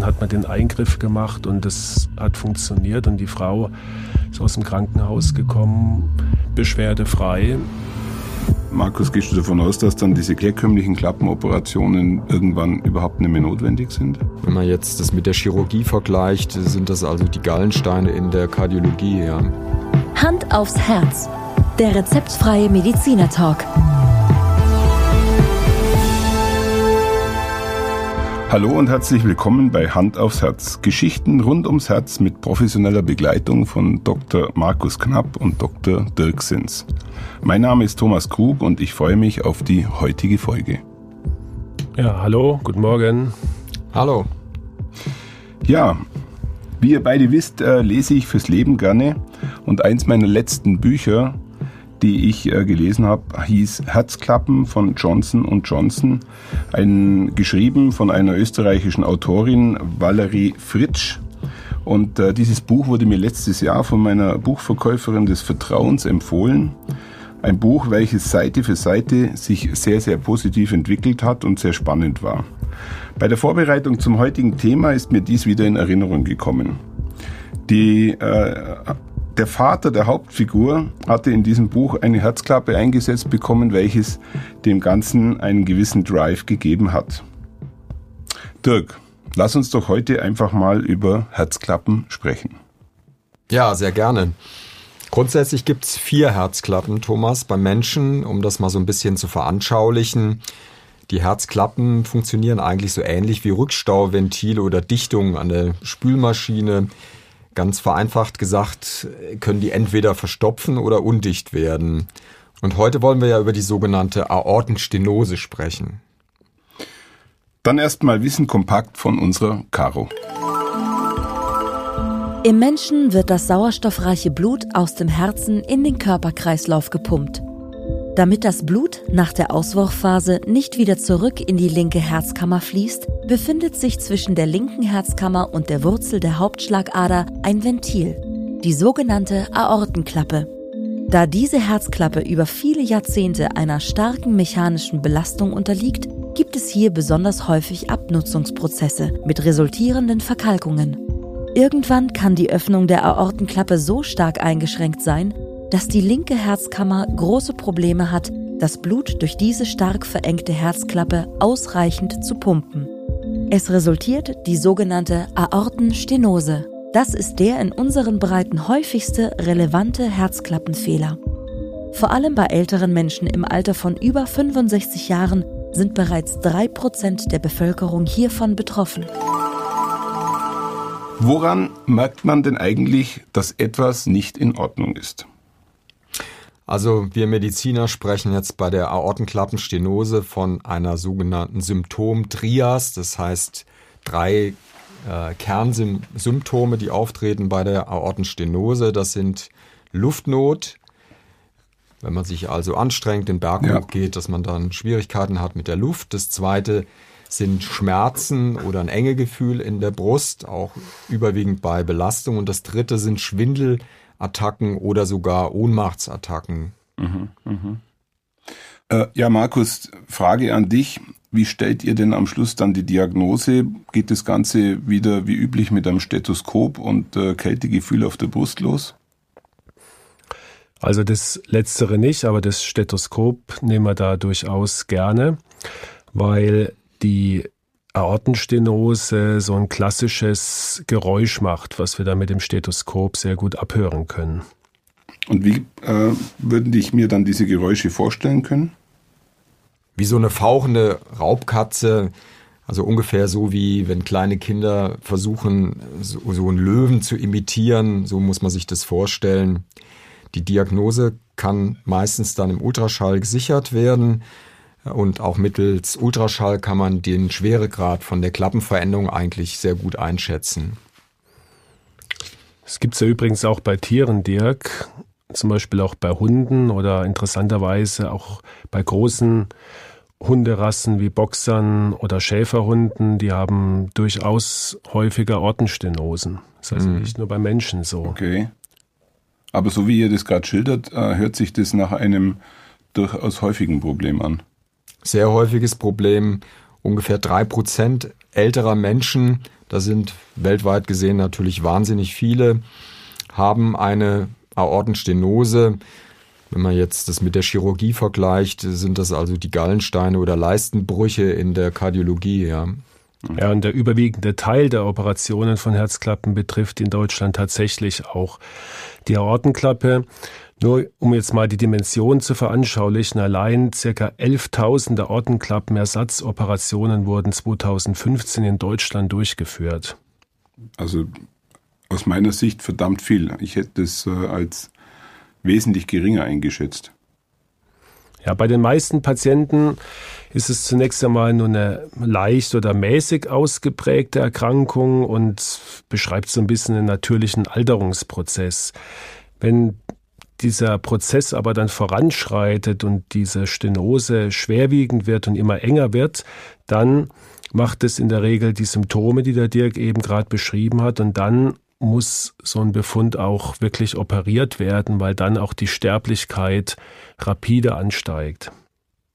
dann hat man den Eingriff gemacht und das hat funktioniert und die Frau ist aus dem Krankenhaus gekommen, beschwerdefrei. Markus, gehst du davon aus, dass dann diese herkömmlichen Klappenoperationen irgendwann überhaupt nicht mehr notwendig sind? Wenn man jetzt das mit der Chirurgie vergleicht, sind das also die Gallensteine in der Kardiologie, ja. Hand aufs Herz. Der rezeptfreie Mediziner Hallo und herzlich willkommen bei Hand aufs Herz. Geschichten rund ums Herz mit professioneller Begleitung von Dr. Markus Knapp und Dr. Dirk Sins. Mein Name ist Thomas Krug und ich freue mich auf die heutige Folge. Ja, hallo, guten Morgen. Hallo. Ja, wie ihr beide wisst, äh, lese ich fürs Leben gerne und eins meiner letzten Bücher die ich äh, gelesen habe, hieß Herzklappen von Johnson Johnson, ein, geschrieben von einer österreichischen Autorin, Valerie Fritsch. Und äh, dieses Buch wurde mir letztes Jahr von meiner Buchverkäuferin des Vertrauens empfohlen. Ein Buch, welches Seite für Seite sich sehr, sehr positiv entwickelt hat und sehr spannend war. Bei der Vorbereitung zum heutigen Thema ist mir dies wieder in Erinnerung gekommen. Die äh, der Vater der Hauptfigur hatte in diesem Buch eine Herzklappe eingesetzt bekommen, welches dem Ganzen einen gewissen Drive gegeben hat. Dirk, lass uns doch heute einfach mal über Herzklappen sprechen. Ja, sehr gerne. Grundsätzlich gibt es vier Herzklappen, Thomas, beim Menschen, um das mal so ein bisschen zu veranschaulichen. Die Herzklappen funktionieren eigentlich so ähnlich wie Rückstauventile oder Dichtungen an der Spülmaschine. Ganz vereinfacht gesagt, können die entweder verstopfen oder undicht werden. Und heute wollen wir ja über die sogenannte Aortenstenose sprechen. Dann erstmal Wissen kompakt von unserer Caro. Im Menschen wird das sauerstoffreiche Blut aus dem Herzen in den Körperkreislauf gepumpt. Damit das Blut nach der Auswurfphase nicht wieder zurück in die linke Herzkammer fließt, befindet sich zwischen der linken Herzkammer und der Wurzel der Hauptschlagader ein Ventil, die sogenannte Aortenklappe. Da diese Herzklappe über viele Jahrzehnte einer starken mechanischen Belastung unterliegt, gibt es hier besonders häufig Abnutzungsprozesse mit resultierenden Verkalkungen. Irgendwann kann die Öffnung der Aortenklappe so stark eingeschränkt sein, dass die linke Herzkammer große Probleme hat, das Blut durch diese stark verengte Herzklappe ausreichend zu pumpen. Es resultiert die sogenannte Aortenstenose. Das ist der in unseren Breiten häufigste relevante Herzklappenfehler. Vor allem bei älteren Menschen im Alter von über 65 Jahren sind bereits 3% der Bevölkerung hiervon betroffen. Woran merkt man denn eigentlich, dass etwas nicht in Ordnung ist? Also wir Mediziner sprechen jetzt bei der Aortenklappenstenose von einer sogenannten Symptomtrias, das heißt drei äh, Kernsymptome, die auftreten bei der Aortenstenose. Das sind Luftnot, wenn man sich also anstrengt, den Berg ja. hochgeht, dass man dann Schwierigkeiten hat mit der Luft. Das zweite sind Schmerzen oder ein Engegefühl in der Brust, auch überwiegend bei Belastung. Und das dritte sind Schwindel, Attacken oder sogar Ohnmachtsattacken. Mhm, mh. äh, ja, Markus, Frage an dich. Wie stellt ihr denn am Schluss dann die Diagnose? Geht das Ganze wieder wie üblich mit einem Stethoskop und äh, Kältegefühl auf der Brust los? Also das Letztere nicht, aber das Stethoskop nehmen wir da durchaus gerne, weil die Aortenstenose so ein klassisches Geräusch macht, was wir da mit dem Stethoskop sehr gut abhören können. Und wie äh, würden dich mir dann diese Geräusche vorstellen können? Wie so eine fauchende Raubkatze, also ungefähr so wie wenn kleine Kinder versuchen, so, so einen Löwen zu imitieren, so muss man sich das vorstellen. Die Diagnose kann meistens dann im Ultraschall gesichert werden. Und auch mittels Ultraschall kann man den Schweregrad von der Klappenveränderung eigentlich sehr gut einschätzen. Es gibt es ja übrigens auch bei Tieren, Dirk, zum Beispiel auch bei Hunden oder interessanterweise auch bei großen Hunderassen wie Boxern oder Schäferhunden, die haben durchaus häufiger Ortenstenosen. Das ist also mhm. nicht nur bei Menschen so. Okay. Aber so wie ihr das gerade schildert, äh, hört sich das nach einem durchaus häufigen Problem an sehr häufiges Problem. Ungefähr drei Prozent älterer Menschen, da sind weltweit gesehen natürlich wahnsinnig viele, haben eine Aortenstenose. Wenn man jetzt das mit der Chirurgie vergleicht, sind das also die Gallensteine oder Leistenbrüche in der Kardiologie, ja. Ja, und der überwiegende Teil der Operationen von Herzklappen betrifft in Deutschland tatsächlich auch die Aortenklappe. Nur um jetzt mal die Dimension zu veranschaulichen, allein ca. 11.000 Aortenklappenersatzoperationen wurden 2015 in Deutschland durchgeführt. Also aus meiner Sicht verdammt viel. Ich hätte es äh, als wesentlich geringer eingeschätzt. Ja, bei den meisten Patienten ist es zunächst einmal nur eine leicht oder mäßig ausgeprägte Erkrankung und beschreibt so ein bisschen einen natürlichen Alterungsprozess. Wenn dieser Prozess aber dann voranschreitet und diese Stenose schwerwiegend wird und immer enger wird, dann macht es in der Regel die Symptome, die der Dirk eben gerade beschrieben hat, und dann muss so ein Befund auch wirklich operiert werden, weil dann auch die Sterblichkeit rapide ansteigt.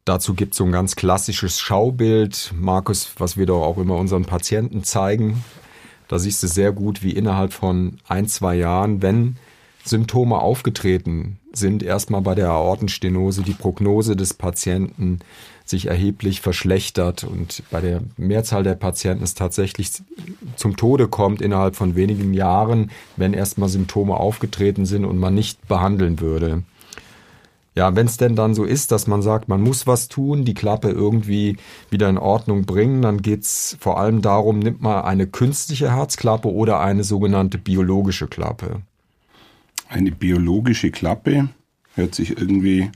Dazu gibt es so ein ganz klassisches Schaubild, Markus, was wir doch auch immer unseren Patienten zeigen. Da siehst du sehr gut, wie innerhalb von ein, zwei Jahren, wenn Symptome aufgetreten sind, erstmal bei der Aortenstenose die Prognose des Patienten sich erheblich verschlechtert und bei der Mehrzahl der Patienten es tatsächlich zum Tode kommt innerhalb von wenigen Jahren, wenn erstmal Symptome aufgetreten sind und man nicht behandeln würde. Ja, wenn es denn dann so ist, dass man sagt, man muss was tun, die Klappe irgendwie wieder in Ordnung bringen, dann geht's vor allem darum, nimmt man eine künstliche Herzklappe oder eine sogenannte biologische Klappe. Eine biologische Klappe hört sich irgendwie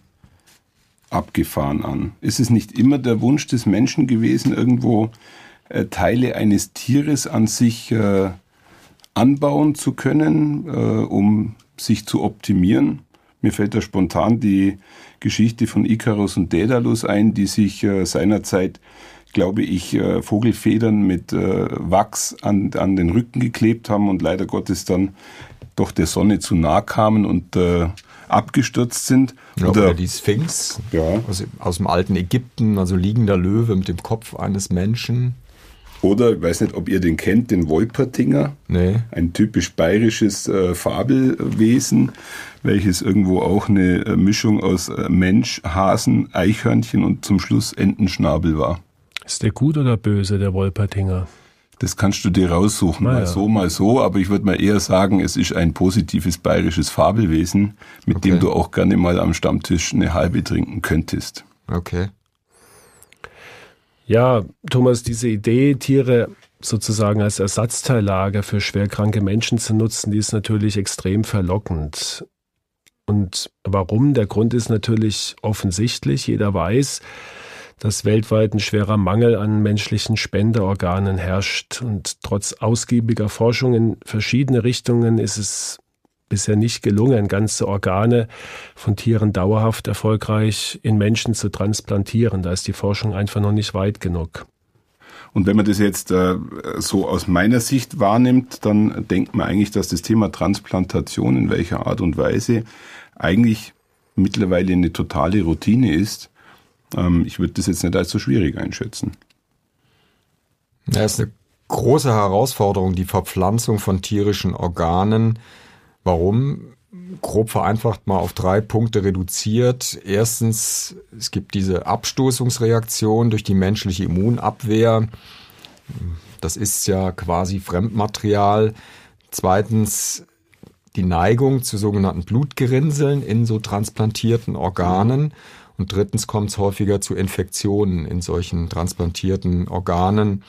abgefahren an. Ist es nicht immer der Wunsch des Menschen gewesen, irgendwo äh, Teile eines Tieres an sich äh, anbauen zu können, äh, um sich zu optimieren? Mir fällt da spontan die Geschichte von Icarus und Daedalus ein, die sich äh, seinerzeit, glaube ich, äh, Vogelfedern mit äh, Wachs an, an den Rücken geklebt haben und leider Gottes dann doch der Sonne zu nah kamen und äh, abgestürzt sind. Ja, oder, oder die Sphinx ja. aus, aus dem alten Ägypten, also liegender Löwe mit dem Kopf eines Menschen. Oder, ich weiß nicht, ob ihr den kennt, den Wolpertinger. Nee. Ein typisch bayerisches äh, Fabelwesen, welches irgendwo auch eine äh, Mischung aus äh, Mensch, Hasen, Eichhörnchen und zum Schluss Entenschnabel war. Ist der gut oder böse, der Wolpertinger? Das kannst du dir raussuchen, mal ja. so, mal so, aber ich würde mal eher sagen, es ist ein positives bayerisches Fabelwesen, mit okay. dem du auch gerne mal am Stammtisch eine halbe trinken könntest. Okay. Ja, Thomas, diese Idee, Tiere sozusagen als Ersatzteillager für schwerkranke Menschen zu nutzen, die ist natürlich extrem verlockend. Und warum? Der Grund ist natürlich offensichtlich. Jeder weiß, dass weltweit ein schwerer Mangel an menschlichen Spenderorganen herrscht. Und trotz ausgiebiger Forschung in verschiedene Richtungen ist es bisher nicht gelungen, ganze Organe von Tieren dauerhaft erfolgreich in Menschen zu transplantieren. Da ist die Forschung einfach noch nicht weit genug. Und wenn man das jetzt äh, so aus meiner Sicht wahrnimmt, dann denkt man eigentlich, dass das Thema Transplantation in welcher Art und Weise eigentlich mittlerweile eine totale Routine ist. Ähm, ich würde das jetzt nicht als so schwierig einschätzen. Ja, ist eine große Herausforderung, die Verpflanzung von tierischen Organen. Warum? Grob vereinfacht mal auf drei Punkte reduziert. Erstens, es gibt diese Abstoßungsreaktion durch die menschliche Immunabwehr. Das ist ja quasi Fremdmaterial. Zweitens, die Neigung zu sogenannten Blutgerinnseln in so transplantierten Organen. Und drittens kommt es häufiger zu Infektionen in solchen transplantierten Organen.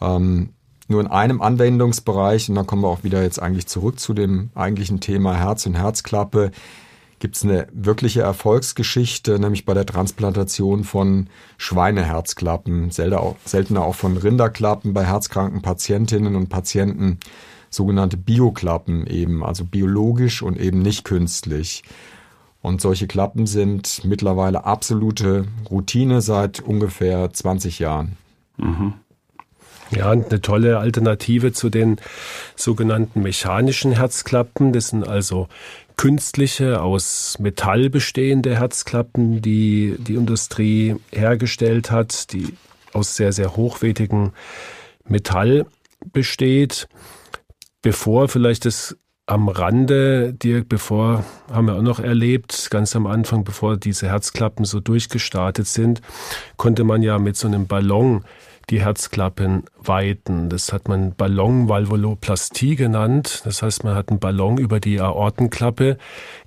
Ähm, nur in einem Anwendungsbereich, und dann kommen wir auch wieder jetzt eigentlich zurück zu dem eigentlichen Thema Herz und Herzklappe, gibt es eine wirkliche Erfolgsgeschichte, nämlich bei der Transplantation von Schweineherzklappen, seltener auch von Rinderklappen bei herzkranken Patientinnen und Patienten, sogenannte Bioklappen eben, also biologisch und eben nicht künstlich. Und solche Klappen sind mittlerweile absolute Routine seit ungefähr 20 Jahren. Mhm. Ja, eine tolle Alternative zu den sogenannten mechanischen Herzklappen. Das sind also künstliche, aus Metall bestehende Herzklappen, die die Industrie hergestellt hat, die aus sehr, sehr hochwertigem Metall besteht. Bevor vielleicht das am Rande, Dirk, bevor, haben wir auch noch erlebt, ganz am Anfang, bevor diese Herzklappen so durchgestartet sind, konnte man ja mit so einem Ballon die Herzklappen weiten. Das hat man Ballonvalvuloplastie genannt. Das heißt, man hat einen Ballon über die Aortenklappe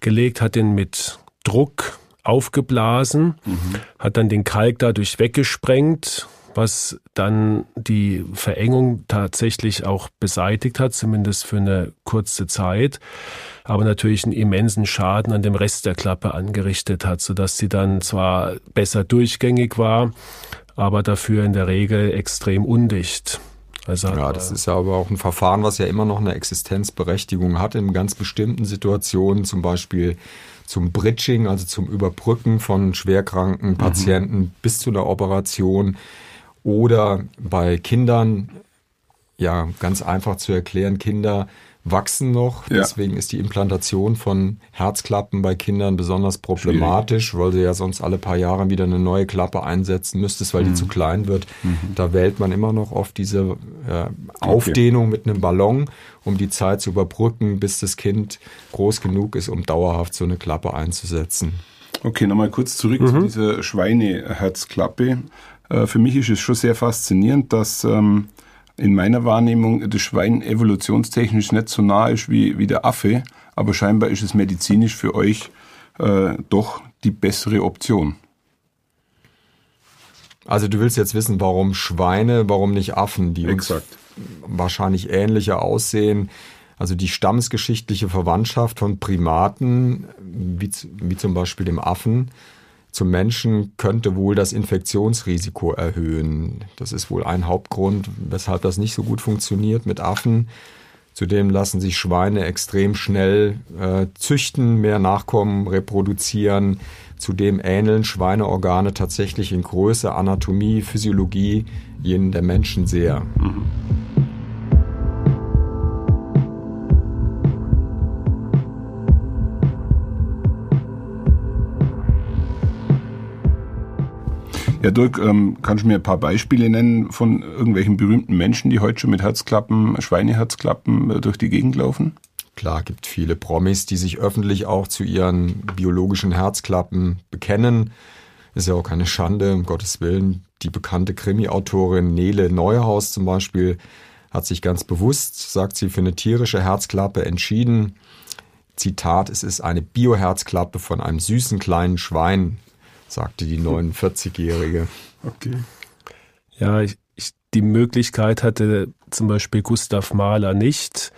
gelegt, hat den mit Druck aufgeblasen, mhm. hat dann den Kalk dadurch weggesprengt, was dann die Verengung tatsächlich auch beseitigt hat, zumindest für eine kurze Zeit, aber natürlich einen immensen Schaden an dem Rest der Klappe angerichtet hat, sodass sie dann zwar besser durchgängig war, aber dafür in der Regel extrem undicht. Also ja, das ist ja aber auch ein Verfahren, was ja immer noch eine Existenzberechtigung hat in ganz bestimmten Situationen, zum Beispiel zum Bridging, also zum Überbrücken von schwerkranken mhm. Patienten mhm. bis zu einer Operation oder bei Kindern, ja, ganz einfach zu erklären, Kinder wachsen noch. Ja. Deswegen ist die Implantation von Herzklappen bei Kindern besonders problematisch, Schwierig. weil du ja sonst alle paar Jahre wieder eine neue Klappe einsetzen müsstest, weil mhm. die zu klein wird. Mhm. Da wählt man immer noch oft diese äh, Aufdehnung okay. mit einem Ballon, um die Zeit zu überbrücken, bis das Kind groß genug ist, um dauerhaft so eine Klappe einzusetzen. Okay, nochmal kurz zurück mhm. zu dieser Schweineherzklappe. Äh, für mich ist es schon sehr faszinierend, dass ähm, in meiner Wahrnehmung das Schwein evolutionstechnisch nicht so nah ist wie, wie der Affe, aber scheinbar ist es medizinisch für euch äh, doch die bessere Option. Also du willst jetzt wissen, warum Schweine, warum nicht Affen, die Exakt. uns wahrscheinlich ähnlicher aussehen. Also die stammesgeschichtliche Verwandtschaft von Primaten, wie, wie zum Beispiel dem Affen, zum Menschen könnte wohl das Infektionsrisiko erhöhen. Das ist wohl ein Hauptgrund, weshalb das nicht so gut funktioniert mit Affen. Zudem lassen sich Schweine extrem schnell äh, züchten, mehr Nachkommen reproduzieren. Zudem ähneln Schweineorgane tatsächlich in Größe, Anatomie, Physiologie jenen der Menschen sehr. Mhm. Ja, Dirk, ähm, kannst du mir ein paar Beispiele nennen von irgendwelchen berühmten Menschen, die heute schon mit Herzklappen, Schweineherzklappen äh, durch die Gegend laufen? Klar, gibt viele Promis, die sich öffentlich auch zu ihren biologischen Herzklappen bekennen. Ist ja auch keine Schande, um Gottes Willen. Die bekannte Krimi-Autorin Nele Neuhaus zum Beispiel hat sich ganz bewusst, sagt sie, für eine tierische Herzklappe entschieden. Zitat, es ist eine Bioherzklappe von einem süßen kleinen Schwein sagte die 49-Jährige. Okay. Ja, ich, ich, die Möglichkeit hatte zum Beispiel Gustav Mahler nicht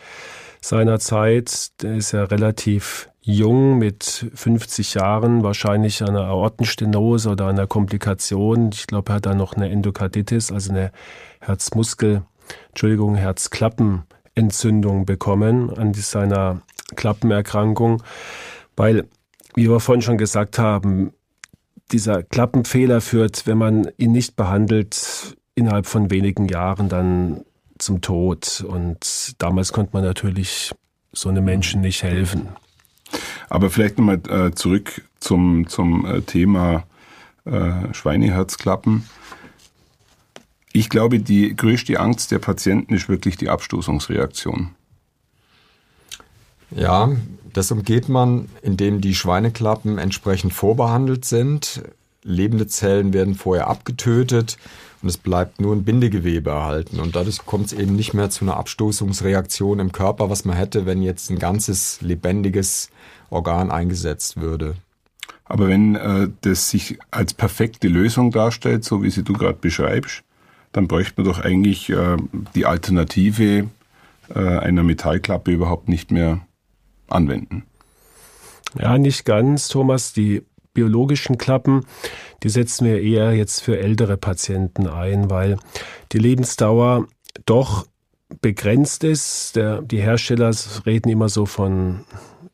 seinerzeit. Der ist ja relativ jung mit 50 Jahren, wahrscheinlich einer Aortenstenose oder einer Komplikation. Ich glaube, er hat da noch eine Endokarditis, also eine Herzmuskel, Entschuldigung, Herzklappenentzündung bekommen an seiner Klappenerkrankung, weil, wie wir vorhin schon gesagt haben, dieser Klappenfehler führt, wenn man ihn nicht behandelt, innerhalb von wenigen Jahren dann zum Tod. Und damals konnte man natürlich so einem Menschen nicht helfen. Aber vielleicht nochmal äh, zurück zum, zum äh, Thema äh, Schweineherzklappen. Ich glaube, die größte Angst der Patienten ist wirklich die Abstoßungsreaktion. Ja, das umgeht man, indem die Schweineklappen entsprechend vorbehandelt sind. Lebende Zellen werden vorher abgetötet und es bleibt nur ein Bindegewebe erhalten. Und dadurch kommt es eben nicht mehr zu einer Abstoßungsreaktion im Körper, was man hätte, wenn jetzt ein ganzes lebendiges Organ eingesetzt würde. Aber wenn äh, das sich als perfekte Lösung darstellt, so wie sie du gerade beschreibst, dann bräuchte man doch eigentlich äh, die Alternative äh, einer Metallklappe überhaupt nicht mehr anwenden. Ja, nicht ganz, Thomas. Die biologischen Klappen, die setzen wir eher jetzt für ältere Patienten ein, weil die Lebensdauer doch begrenzt ist. Der, die Hersteller reden immer so von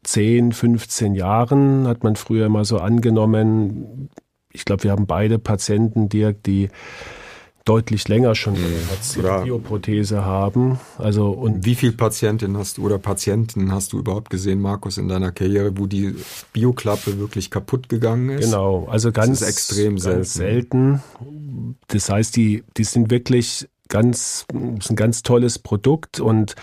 10, 15 Jahren, hat man früher immer so angenommen. Ich glaube, wir haben beide Patienten, Dirk, die deutlich länger schon eine Bioprothese haben. Also und wie viele Patientinnen hast du oder Patienten hast du überhaupt gesehen, Markus, in deiner Karriere, wo die Bioklappe wirklich kaputt gegangen ist? Genau, also ganz extrem ganz selten. Das heißt, die die sind wirklich ganz ist ein ganz tolles Produkt und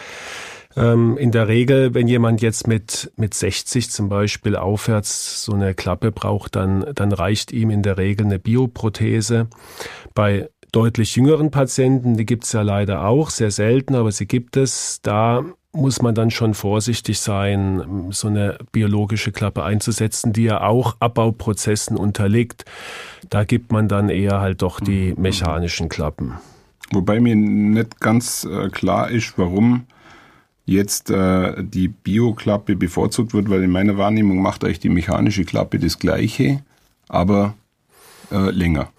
ähm, in der Regel, wenn jemand jetzt mit, mit 60 zum Beispiel aufwärts so eine Klappe braucht, dann, dann reicht ihm in der Regel eine Bioprothese. Bei deutlich jüngeren Patienten, die gibt es ja leider auch, sehr selten, aber sie gibt es. Da muss man dann schon vorsichtig sein, so eine biologische Klappe einzusetzen, die ja auch Abbauprozessen unterliegt. Da gibt man dann eher halt doch die mhm. mechanischen Klappen. Wobei mir nicht ganz äh, klar ist, warum jetzt äh, die Bio-Klappe bevorzugt wird, weil in meiner Wahrnehmung macht euch die mechanische Klappe das gleiche, aber äh, länger.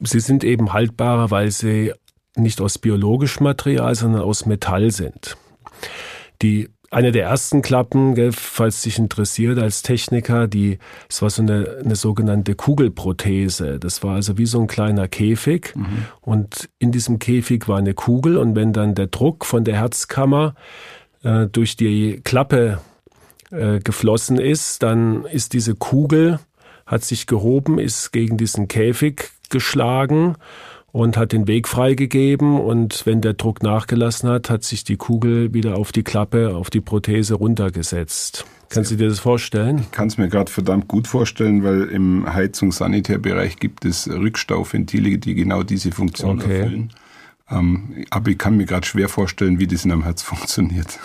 Sie sind eben haltbarer, weil sie nicht aus biologischem Material, sondern aus Metall sind. Die eine der ersten Klappen, gell, falls dich interessiert als Techniker, die, es war so eine, eine sogenannte Kugelprothese. Das war also wie so ein kleiner Käfig mhm. und in diesem Käfig war eine Kugel und wenn dann der Druck von der Herzkammer äh, durch die Klappe äh, geflossen ist, dann ist diese Kugel, hat sich gehoben, ist gegen diesen Käfig geschlagen und hat den Weg freigegeben und wenn der Druck nachgelassen hat, hat sich die Kugel wieder auf die Klappe, auf die Prothese runtergesetzt. Kannst du dir das vorstellen? Ich kann es mir gerade verdammt gut vorstellen, weil im Heizungs-Sanitärbereich gibt es Rückstauventile, die genau diese Funktion okay. erfüllen. Ähm, aber ich kann mir gerade schwer vorstellen, wie das in einem Herz funktioniert.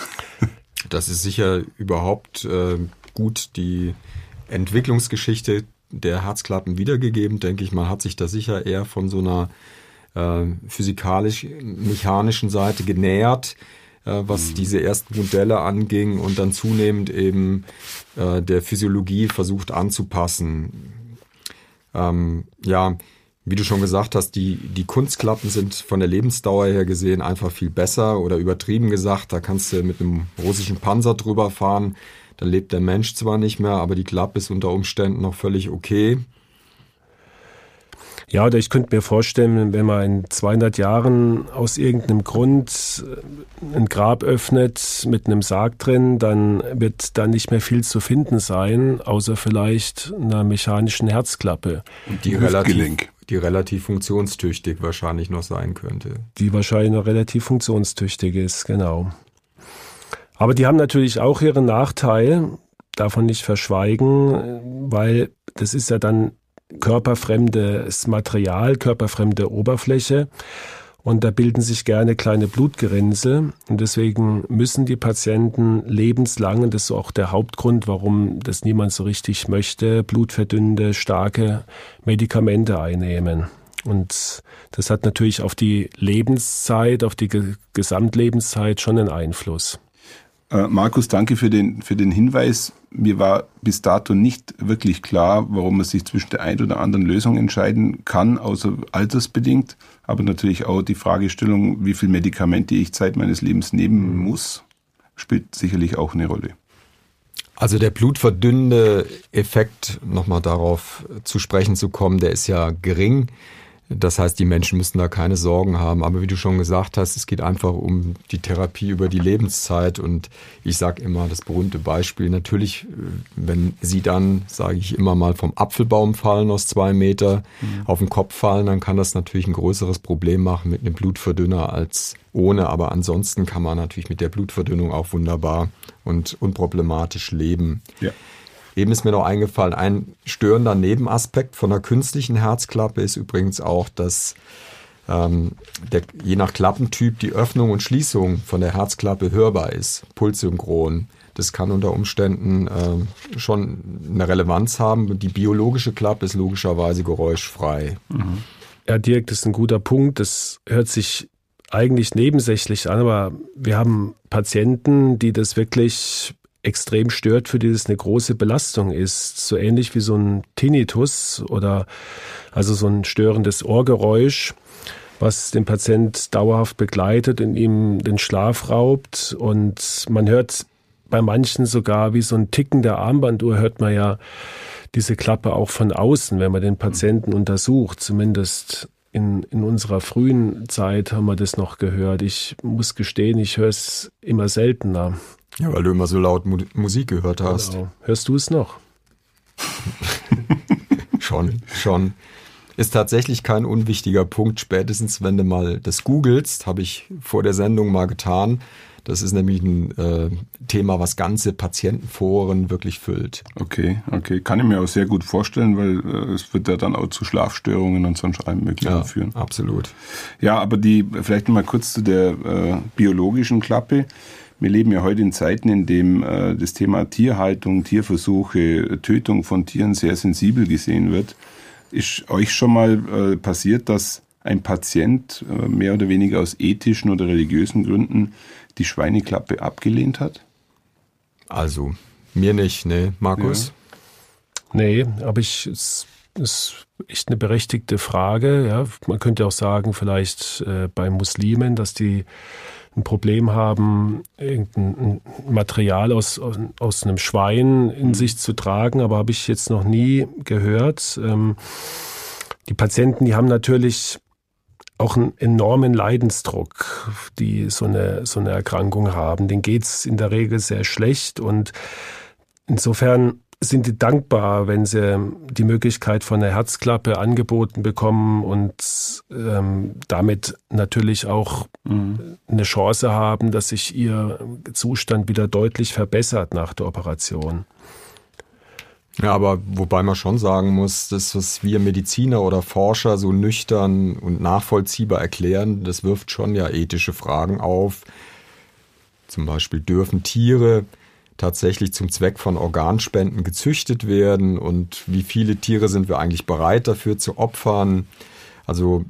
Das ist sicher überhaupt äh, gut die Entwicklungsgeschichte der Herzklappen wiedergegeben, denke ich mal, hat sich da sicher eher von so einer äh, physikalisch-mechanischen Seite genähert, äh, was mhm. diese ersten Modelle anging und dann zunehmend eben äh, der Physiologie versucht anzupassen. Ähm, ja, wie du schon gesagt hast, die, die Kunstklappen sind von der Lebensdauer her gesehen einfach viel besser oder übertrieben gesagt. Da kannst du mit einem russischen Panzer drüber fahren. Da lebt der Mensch zwar nicht mehr, aber die Klappe ist unter Umständen noch völlig okay. Ja, oder ich könnte mir vorstellen, wenn man in 200 Jahren aus irgendeinem Grund äh, ein Grab öffnet mit einem Sarg drin, dann wird da nicht mehr viel zu finden sein, außer vielleicht einer mechanischen Herzklappe. Und die relativ, die relativ funktionstüchtig wahrscheinlich noch sein könnte. Die wahrscheinlich noch relativ funktionstüchtig ist, genau. Aber die haben natürlich auch ihren Nachteil, davon nicht verschweigen, weil das ist ja dann körperfremdes Material, körperfremde Oberfläche. Und da bilden sich gerne kleine Blutgerinnsel. Und deswegen müssen die Patienten lebenslang, und das ist auch der Hauptgrund, warum das niemand so richtig möchte, blutverdünnende, starke Medikamente einnehmen. Und das hat natürlich auf die Lebenszeit, auf die Gesamtlebenszeit schon einen Einfluss. Äh, Markus, danke für den, für den Hinweis. Mir war bis dato nicht wirklich klar, warum man sich zwischen der einen oder anderen Lösung entscheiden kann, außer altersbedingt. Aber natürlich auch die Fragestellung, wie viel Medikamente ich Zeit meines Lebens nehmen muss, spielt sicherlich auch eine Rolle. Also der blutverdünnende Effekt, nochmal darauf zu sprechen zu kommen, der ist ja gering. Das heißt, die Menschen müssen da keine Sorgen haben. Aber wie du schon gesagt hast, es geht einfach um die Therapie über die Lebenszeit. Und ich sage immer das berühmte Beispiel, natürlich, wenn sie dann, sage ich immer mal, vom Apfelbaum fallen aus zwei Meter mhm. auf den Kopf fallen, dann kann das natürlich ein größeres Problem machen mit einem Blutverdünner als ohne. Aber ansonsten kann man natürlich mit der Blutverdünnung auch wunderbar und unproblematisch leben. Ja. Eben ist mir noch eingefallen, ein störender Nebenaspekt von der künstlichen Herzklappe ist übrigens auch, dass ähm, der, je nach Klappentyp die Öffnung und Schließung von der Herzklappe hörbar ist, pulssynchron. Das kann unter Umständen äh, schon eine Relevanz haben. Die biologische Klappe ist logischerweise geräuschfrei. Mhm. Ja, Dirk, das ist ein guter Punkt. Das hört sich eigentlich nebensächlich an, aber wir haben Patienten, die das wirklich extrem stört, für die das eine große Belastung ist. So ähnlich wie so ein Tinnitus oder also so ein störendes Ohrgeräusch, was den Patient dauerhaft begleitet und ihm den Schlaf raubt. Und man hört bei manchen sogar wie so ein Ticken der Armbanduhr, hört man ja diese Klappe auch von außen, wenn man den Patienten untersucht. Zumindest in, in unserer frühen Zeit haben wir das noch gehört. Ich muss gestehen, ich höre es immer seltener. Ja, weil du immer so laut Mu Musik gehört hast. Genau. Hörst du es noch? schon, schon. Ist tatsächlich kein unwichtiger Punkt, spätestens wenn du mal das googelst, habe ich vor der Sendung mal getan. Das ist nämlich ein äh, Thema, was ganze Patientenforen wirklich füllt. Okay, okay. Kann ich mir auch sehr gut vorstellen, weil äh, es wird ja dann auch zu Schlafstörungen und sonst allem Möglichen ja, führen. Absolut. Ja, aber die, vielleicht mal kurz zu der äh, biologischen Klappe. Wir leben ja heute in Zeiten, in denen äh, das Thema Tierhaltung, Tierversuche, Tötung von Tieren sehr sensibel gesehen wird. Ist euch schon mal äh, passiert, dass ein Patient äh, mehr oder weniger aus ethischen oder religiösen Gründen die Schweineklappe abgelehnt hat? Also, mir nicht, ne, Markus? Ja. Nee, aber ich, es ist echt eine berechtigte Frage. Ja. Man könnte auch sagen, vielleicht äh, bei Muslimen, dass die ein Problem haben, irgendein Material aus, aus, aus einem Schwein in mhm. sich zu tragen, aber habe ich jetzt noch nie gehört. Ähm, die Patienten, die haben natürlich auch einen enormen Leidensdruck, die so eine, so eine Erkrankung haben. Den geht's in der Regel sehr schlecht und insofern sind die dankbar, wenn sie die Möglichkeit von einer Herzklappe angeboten bekommen und ähm, damit natürlich auch mhm. eine Chance haben, dass sich ihr Zustand wieder deutlich verbessert nach der Operation. Ja, aber wobei man schon sagen muss, das, was wir Mediziner oder Forscher so nüchtern und nachvollziehbar erklären, das wirft schon ja ethische Fragen auf. Zum Beispiel dürfen Tiere tatsächlich zum Zweck von Organspenden gezüchtet werden und wie viele Tiere sind wir eigentlich bereit dafür zu opfern? Also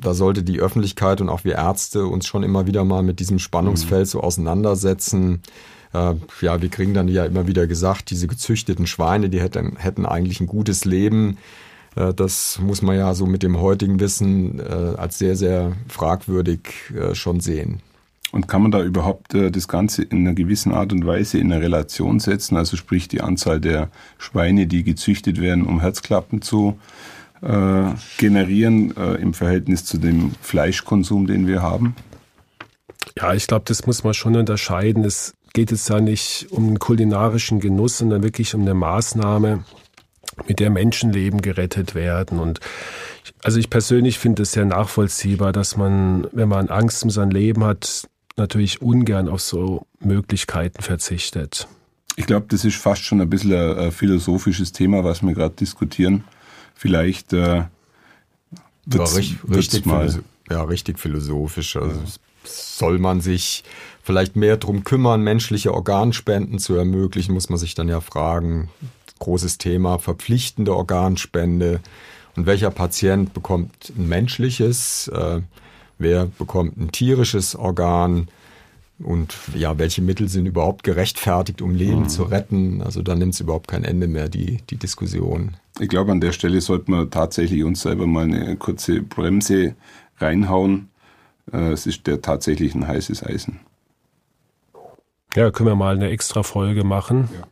da sollte die Öffentlichkeit und auch wir Ärzte uns schon immer wieder mal mit diesem Spannungsfeld so auseinandersetzen äh, ja, wir kriegen dann ja immer wieder gesagt, diese gezüchteten Schweine, die hätten, hätten eigentlich ein gutes Leben. Äh, das muss man ja so mit dem heutigen Wissen äh, als sehr, sehr fragwürdig schon sehen. Und kann man da überhaupt äh, das Ganze in einer gewissen Art und Weise in eine Relation setzen? Also sprich die Anzahl der Schweine, die gezüchtet werden, um Herzklappen zu äh, generieren äh, im Verhältnis zu dem Fleischkonsum, den wir haben? Ja, ich glaube, das muss man schon unterscheiden. Es geht es da nicht um einen kulinarischen Genuss, sondern wirklich um eine Maßnahme, mit der Menschenleben gerettet werden. Und also ich persönlich finde es sehr nachvollziehbar, dass man, wenn man Angst um sein Leben hat, natürlich ungern auf so Möglichkeiten verzichtet. Ich glaube, das ist fast schon ein bisschen ein philosophisches Thema, was wir gerade diskutieren. Vielleicht äh, ja, richtig, richtig, mal. ja, richtig philosophisch. Also ja. soll man sich vielleicht mehr darum kümmern, menschliche Organspenden zu ermöglichen, muss man sich dann ja fragen. Großes Thema, verpflichtende Organspende. Und welcher Patient bekommt ein menschliches, äh, wer bekommt ein tierisches Organ? Und ja, welche Mittel sind überhaupt gerechtfertigt, um Leben mhm. zu retten? Also da nimmt es überhaupt kein Ende mehr, die, die Diskussion. Ich glaube, an der Stelle sollte man tatsächlich uns selber mal eine kurze Bremse reinhauen. Äh, es ist der tatsächlich ein heißes Eisen. Ja, können wir mal eine extra Folge machen. Ja.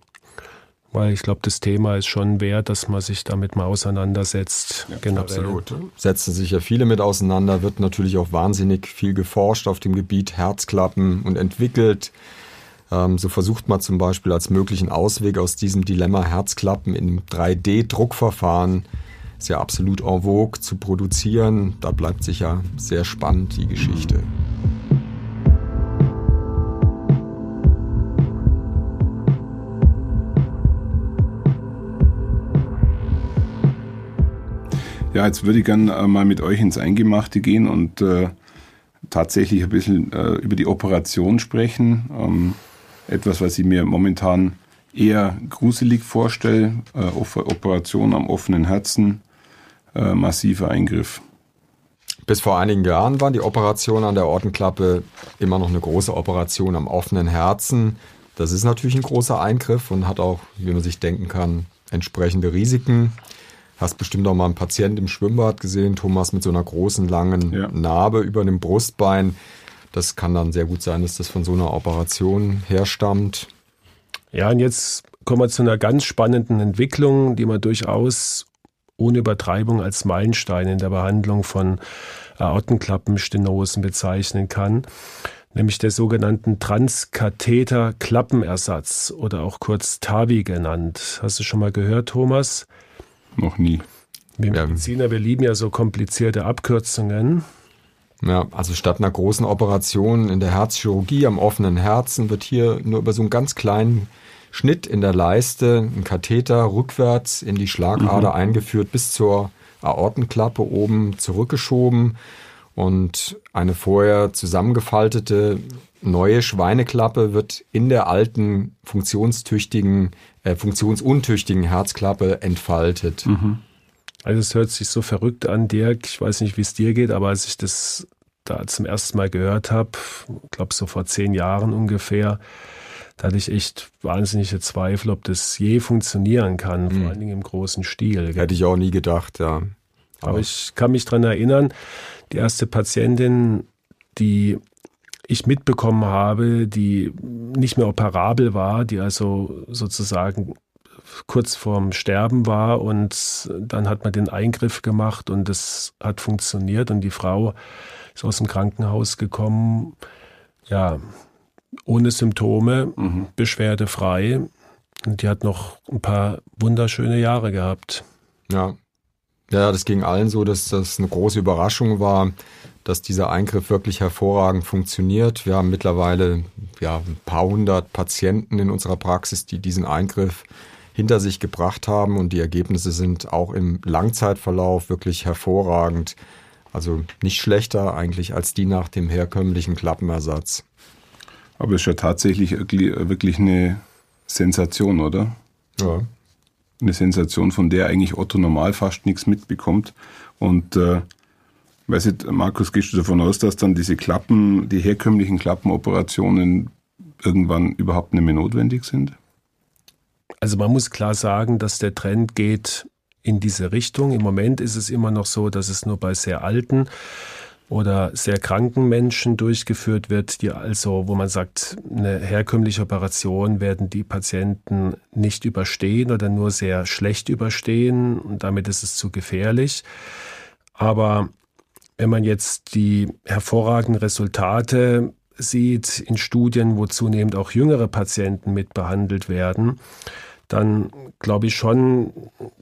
Weil ich glaube, das Thema ist schon wert, dass man sich damit mal auseinandersetzt. Ja, generell. Absolut. Setzen sich ja viele mit auseinander, wird natürlich auch wahnsinnig viel geforscht auf dem Gebiet Herzklappen und entwickelt. Ähm, so versucht man zum Beispiel als möglichen Ausweg aus diesem Dilemma Herzklappen in 3D-Druckverfahren ist ja absolut en vogue zu produzieren. Da bleibt sicher sehr spannend die Geschichte. Ja, jetzt würde ich gerne äh, mal mit euch ins Eingemachte gehen und äh, tatsächlich ein bisschen äh, über die Operation sprechen. Ähm, etwas, was ich mir momentan eher gruselig vorstelle. Äh, Operation am offenen Herzen, äh, massiver Eingriff. Bis vor einigen Jahren war die Operation an der Ortenklappe immer noch eine große Operation am offenen Herzen. Das ist natürlich ein großer Eingriff und hat auch, wie man sich denken kann, entsprechende Risiken. Hast bestimmt auch mal einen Patienten im Schwimmbad gesehen, Thomas, mit so einer großen, langen ja. Narbe über dem Brustbein. Das kann dann sehr gut sein, dass das von so einer Operation herstammt. Ja, und jetzt kommen wir zu einer ganz spannenden Entwicklung, die man durchaus ohne Übertreibung als Meilenstein in der Behandlung von Aortenklappenstenosen bezeichnen kann, nämlich der sogenannten Transkatheter-Klappenersatz oder auch kurz TAVI genannt. Hast du schon mal gehört, Thomas? Noch nie. Wir Mediziner, wir lieben ja so komplizierte Abkürzungen. Ja, also statt einer großen Operation in der Herzchirurgie am offenen Herzen wird hier nur über so einen ganz kleinen Schnitt in der Leiste ein Katheter rückwärts in die Schlagader mhm. eingeführt bis zur Aortenklappe oben zurückgeschoben und eine vorher zusammengefaltete neue Schweineklappe wird in der alten funktionstüchtigen, äh, funktionsuntüchtigen Herzklappe entfaltet. Mhm. Also es hört sich so verrückt an, Dirk. Ich weiß nicht, wie es dir geht, aber als ich das da zum ersten Mal gehört habe, glaube so vor zehn Jahren ungefähr, da hatte ich echt wahnsinnige Zweifel, ob das je funktionieren kann, mhm. vor allen Dingen im großen Stil. Hätte ich auch nie gedacht, ja. Aber, Aber ich kann mich dran erinnern, die erste Patientin, die ich mitbekommen habe, die nicht mehr operabel war, die also sozusagen kurz vorm Sterben war und dann hat man den Eingriff gemacht und es hat funktioniert und die Frau ist aus dem Krankenhaus gekommen, ja, ohne Symptome, mhm. beschwerdefrei und die hat noch ein paar wunderschöne Jahre gehabt. Ja. Ja, das ging allen so, dass das eine große Überraschung war, dass dieser Eingriff wirklich hervorragend funktioniert. Wir haben mittlerweile ja, ein paar hundert Patienten in unserer Praxis, die diesen Eingriff hinter sich gebracht haben und die Ergebnisse sind auch im Langzeitverlauf wirklich hervorragend. Also nicht schlechter eigentlich als die nach dem herkömmlichen Klappenersatz. Aber es ist ja tatsächlich wirklich eine Sensation, oder? Ja. Eine Sensation, von der eigentlich Otto normal fast nichts mitbekommt. Und äh, weiß nicht, Markus, gehst du davon aus, dass dann diese Klappen, die herkömmlichen Klappenoperationen irgendwann überhaupt nicht mehr notwendig sind? Also man muss klar sagen, dass der Trend geht in diese Richtung. Im Moment ist es immer noch so, dass es nur bei sehr alten oder sehr kranken Menschen durchgeführt wird, die also, wo man sagt, eine herkömmliche Operation werden die Patienten nicht überstehen oder nur sehr schlecht überstehen und damit ist es zu gefährlich. Aber wenn man jetzt die hervorragenden Resultate sieht in Studien, wo zunehmend auch jüngere Patienten mit behandelt werden, dann glaube ich schon,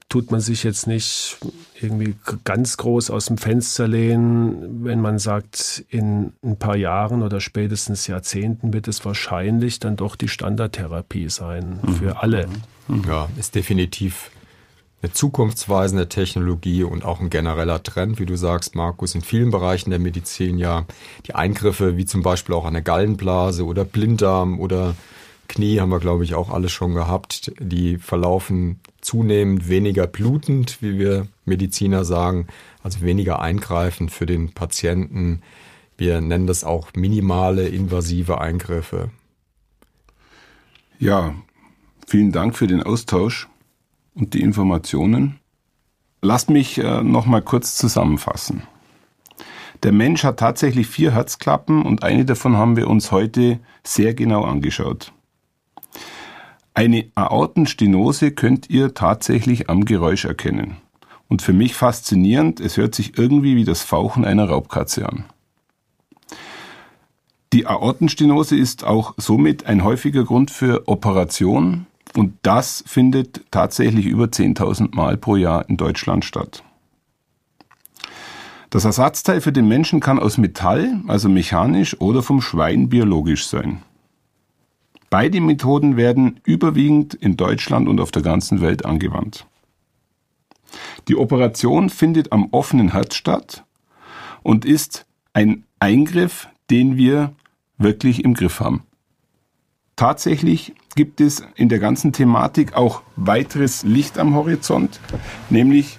tut man sich jetzt nicht irgendwie ganz groß aus dem Fenster lehnen, wenn man sagt, in ein paar Jahren oder spätestens Jahrzehnten wird es wahrscheinlich dann doch die Standardtherapie sein mhm. für alle. Mhm. Ja, ist definitiv eine zukunftsweisende Technologie und auch ein genereller Trend, wie du sagst, Markus, in vielen Bereichen der Medizin ja. Die Eingriffe, wie zum Beispiel auch eine Gallenblase oder Blinddarm oder Knie haben wir, glaube ich, auch alles schon gehabt. Die verlaufen zunehmend weniger blutend, wie wir Mediziner sagen, also weniger eingreifend für den Patienten. Wir nennen das auch minimale invasive Eingriffe. Ja, vielen Dank für den Austausch und die Informationen. Lasst mich äh, noch mal kurz zusammenfassen. Der Mensch hat tatsächlich vier Herzklappen und eine davon haben wir uns heute sehr genau angeschaut. Eine Aortenstenose könnt ihr tatsächlich am Geräusch erkennen. Und für mich faszinierend, es hört sich irgendwie wie das Fauchen einer Raubkatze an. Die Aortenstenose ist auch somit ein häufiger Grund für Operation und das findet tatsächlich über 10.000 Mal pro Jahr in Deutschland statt. Das Ersatzteil für den Menschen kann aus Metall, also mechanisch oder vom Schwein biologisch sein. Beide Methoden werden überwiegend in Deutschland und auf der ganzen Welt angewandt. Die Operation findet am offenen Herz statt und ist ein Eingriff, den wir wirklich im Griff haben. Tatsächlich gibt es in der ganzen Thematik auch weiteres Licht am Horizont, nämlich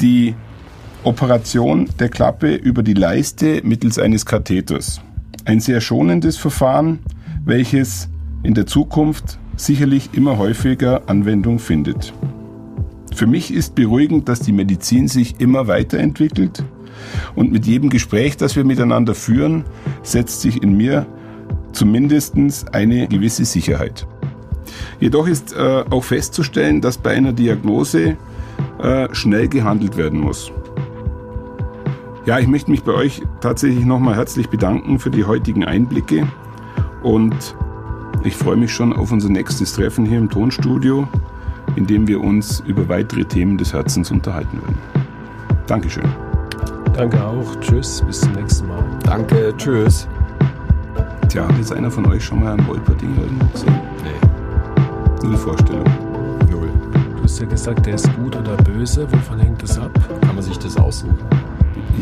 die Operation der Klappe über die Leiste mittels eines Katheters. Ein sehr schonendes Verfahren, welches in der Zukunft sicherlich immer häufiger Anwendung findet. Für mich ist beruhigend, dass die Medizin sich immer weiterentwickelt und mit jedem Gespräch, das wir miteinander führen, setzt sich in mir zumindest eine gewisse Sicherheit. Jedoch ist äh, auch festzustellen, dass bei einer Diagnose äh, schnell gehandelt werden muss. Ja, ich möchte mich bei euch tatsächlich nochmal herzlich bedanken für die heutigen Einblicke und ich freue mich schon auf unser nächstes Treffen hier im Tonstudio, in dem wir uns über weitere Themen des Herzens unterhalten werden. Dankeschön. Danke auch. Tschüss. Bis zum nächsten Mal. Danke. Tschüss. Tja, hat jetzt einer von euch schon mal einen Wolperdinger irgendwo gesehen? Nee. Null Vorstellung. Null. Du hast ja gesagt, der ist gut oder böse. Wovon hängt das ab? Kann man sich das aussuchen?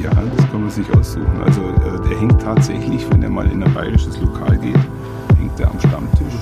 Ja, das kann man sich aussuchen. Also äh, der hängt tatsächlich, wenn er mal in ein bayerisches Lokal geht, hängt er am Stammtisch.